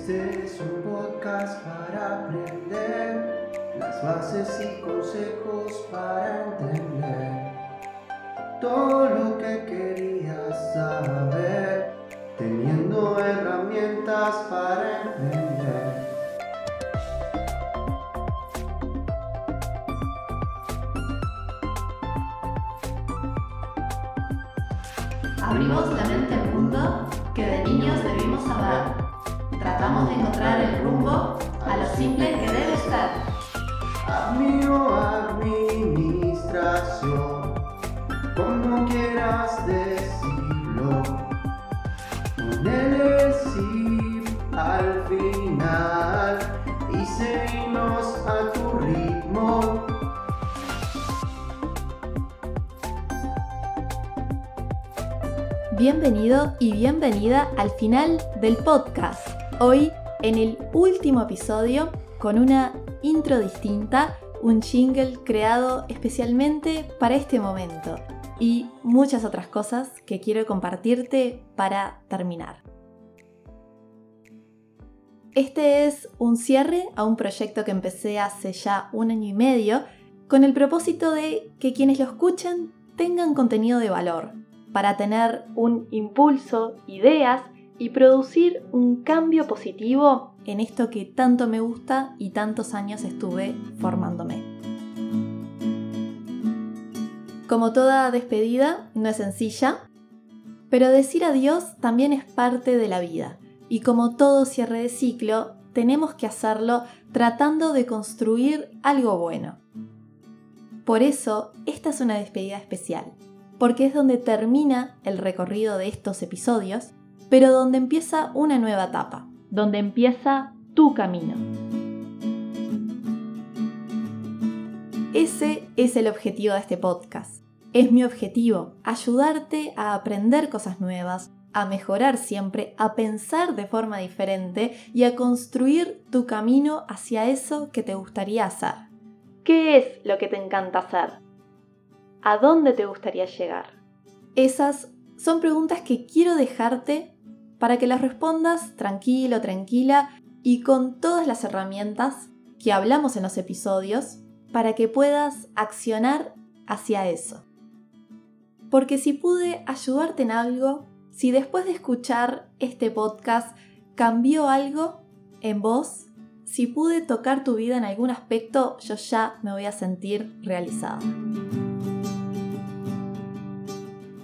Este es un podcast para aprender las bases y consejos para entender todo lo que querías saber, teniendo herramientas para emprender. Abrimos la mente al mundo que de niños debimos saber. Tratamos de encontrar el rumbo a lo simple que debe ser. Amigo, administración, como quieras decirlo. Ponele el sí al final y seguimos a tu ritmo. Bienvenido y bienvenida al final del podcast. Hoy en el último episodio con una intro distinta, un jingle creado especialmente para este momento y muchas otras cosas que quiero compartirte para terminar. Este es un cierre a un proyecto que empecé hace ya un año y medio con el propósito de que quienes lo escuchen tengan contenido de valor, para tener un impulso, ideas y producir un cambio positivo en esto que tanto me gusta y tantos años estuve formándome. Como toda despedida, no es sencilla, pero decir adiós también es parte de la vida. Y como todo cierre de ciclo, tenemos que hacerlo tratando de construir algo bueno. Por eso, esta es una despedida especial porque es donde termina el recorrido de estos episodios, pero donde empieza una nueva etapa, donde empieza tu camino. Ese es el objetivo de este podcast. Es mi objetivo, ayudarte a aprender cosas nuevas, a mejorar siempre, a pensar de forma diferente y a construir tu camino hacia eso que te gustaría hacer. ¿Qué es lo que te encanta hacer? ¿A dónde te gustaría llegar? Esas son preguntas que quiero dejarte para que las respondas tranquilo, tranquila y con todas las herramientas que hablamos en los episodios para que puedas accionar hacia eso. Porque si pude ayudarte en algo, si después de escuchar este podcast cambió algo en vos, si pude tocar tu vida en algún aspecto, yo ya me voy a sentir realizada.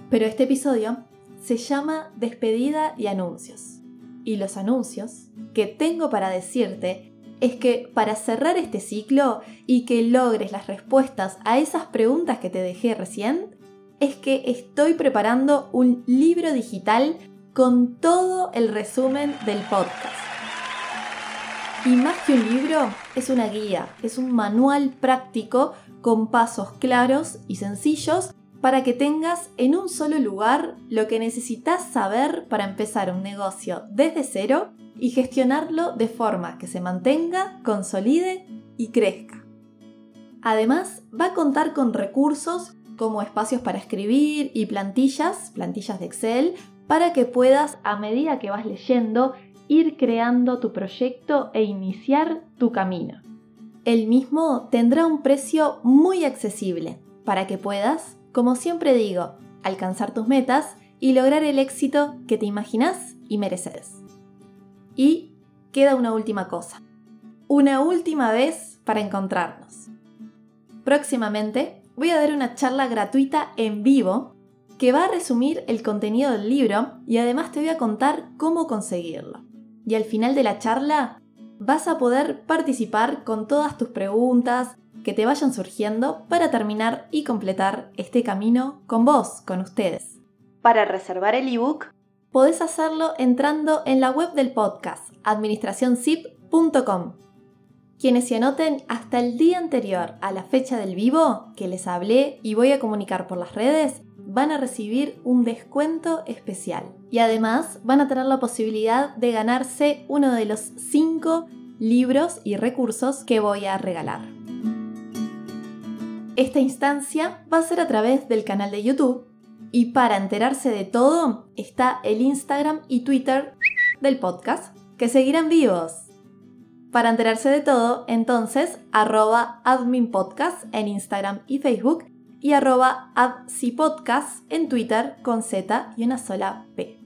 Pero este episodio se llama Despedida y Anuncios. Y los anuncios que tengo para decirte es que para cerrar este ciclo y que logres las respuestas a esas preguntas que te dejé recién, es que estoy preparando un libro digital con todo el resumen del podcast. Y más que un libro, es una guía, es un manual práctico con pasos claros y sencillos para que tengas en un solo lugar lo que necesitas saber para empezar un negocio desde cero y gestionarlo de forma que se mantenga, consolide y crezca. Además, va a contar con recursos como espacios para escribir y plantillas, plantillas de Excel, para que puedas, a medida que vas leyendo, ir creando tu proyecto e iniciar tu camino. El mismo tendrá un precio muy accesible para que puedas como siempre digo, alcanzar tus metas y lograr el éxito que te imaginas y mereces. Y queda una última cosa. Una última vez para encontrarnos. Próximamente voy a dar una charla gratuita en vivo que va a resumir el contenido del libro y además te voy a contar cómo conseguirlo. Y al final de la charla vas a poder participar con todas tus preguntas, que te vayan surgiendo para terminar y completar este camino con vos, con ustedes. Para reservar el ebook, podés hacerlo entrando en la web del podcast, administracionzip.com. Quienes se anoten hasta el día anterior a la fecha del vivo que les hablé y voy a comunicar por las redes, van a recibir un descuento especial. Y además van a tener la posibilidad de ganarse uno de los 5 libros y recursos que voy a regalar. Esta instancia va a ser a través del canal de YouTube y para enterarse de todo está el Instagram y Twitter del podcast, que seguirán vivos. Para enterarse de todo, entonces, arroba adminpodcast en Instagram y Facebook y arroba adcipodcast en Twitter con Z y una sola P.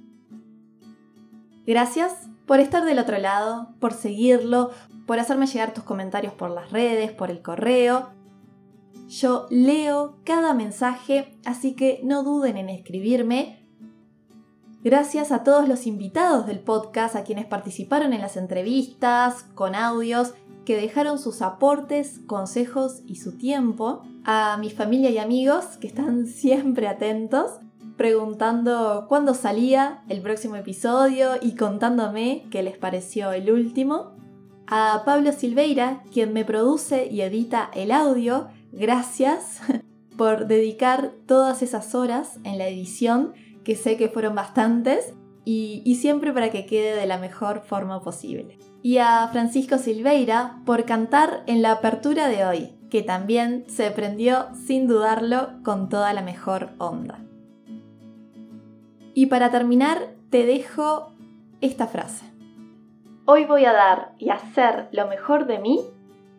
Gracias por estar del otro lado, por seguirlo, por hacerme llegar tus comentarios por las redes, por el correo. Yo leo cada mensaje, así que no duden en escribirme. Gracias a todos los invitados del podcast, a quienes participaron en las entrevistas, con audios, que dejaron sus aportes, consejos y su tiempo, a mi familia y amigos que están siempre atentos, preguntando cuándo salía el próximo episodio y contándome qué les pareció el último, a Pablo Silveira, quien me produce y edita el audio, gracias por dedicar todas esas horas en la edición que sé que fueron bastantes, y, siempre para que quede de la mejor forma posible. Y a Francisco Silveira por cantar en la apertura de hoy, que también se prendió sin dudarlo con toda la mejor onda. Y para terminar, te dejo esta frase. Hoy voy a dar y hacer lo mejor de mí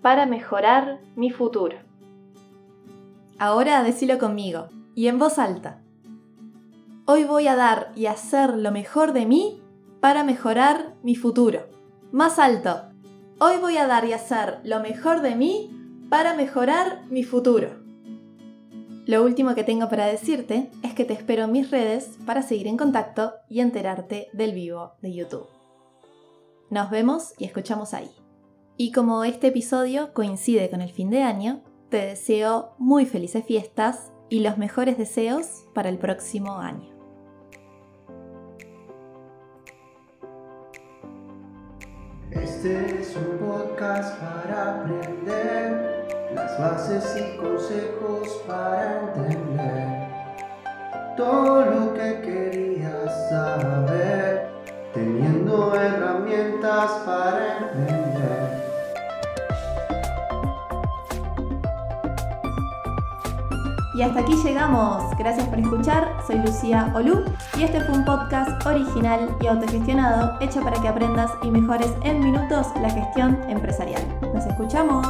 para mejorar mi futuro. Ahora decilo conmigo y en voz alta. Hoy voy a dar y hacer lo mejor de mí para mejorar mi futuro. Más alto. Hoy voy a dar y hacer lo mejor de mí para mejorar mi futuro. Lo último que tengo para decirte es que te espero en mis redes para seguir en contacto y enterarte del vivo de YouTube. Nos vemos y escuchamos ahí. Y como este episodio coincide con el fin de año, te deseo muy felices fiestas y los mejores deseos para el próximo año. Este es un podcast para aprender las bases y consejos para entender hasta aquí llegamos. Gracias por escuchar. Soy Lucía Olú y este fue un podcast original y autogestionado hecho para que aprendas y mejores en minutos la gestión empresarial. Nos escuchamos.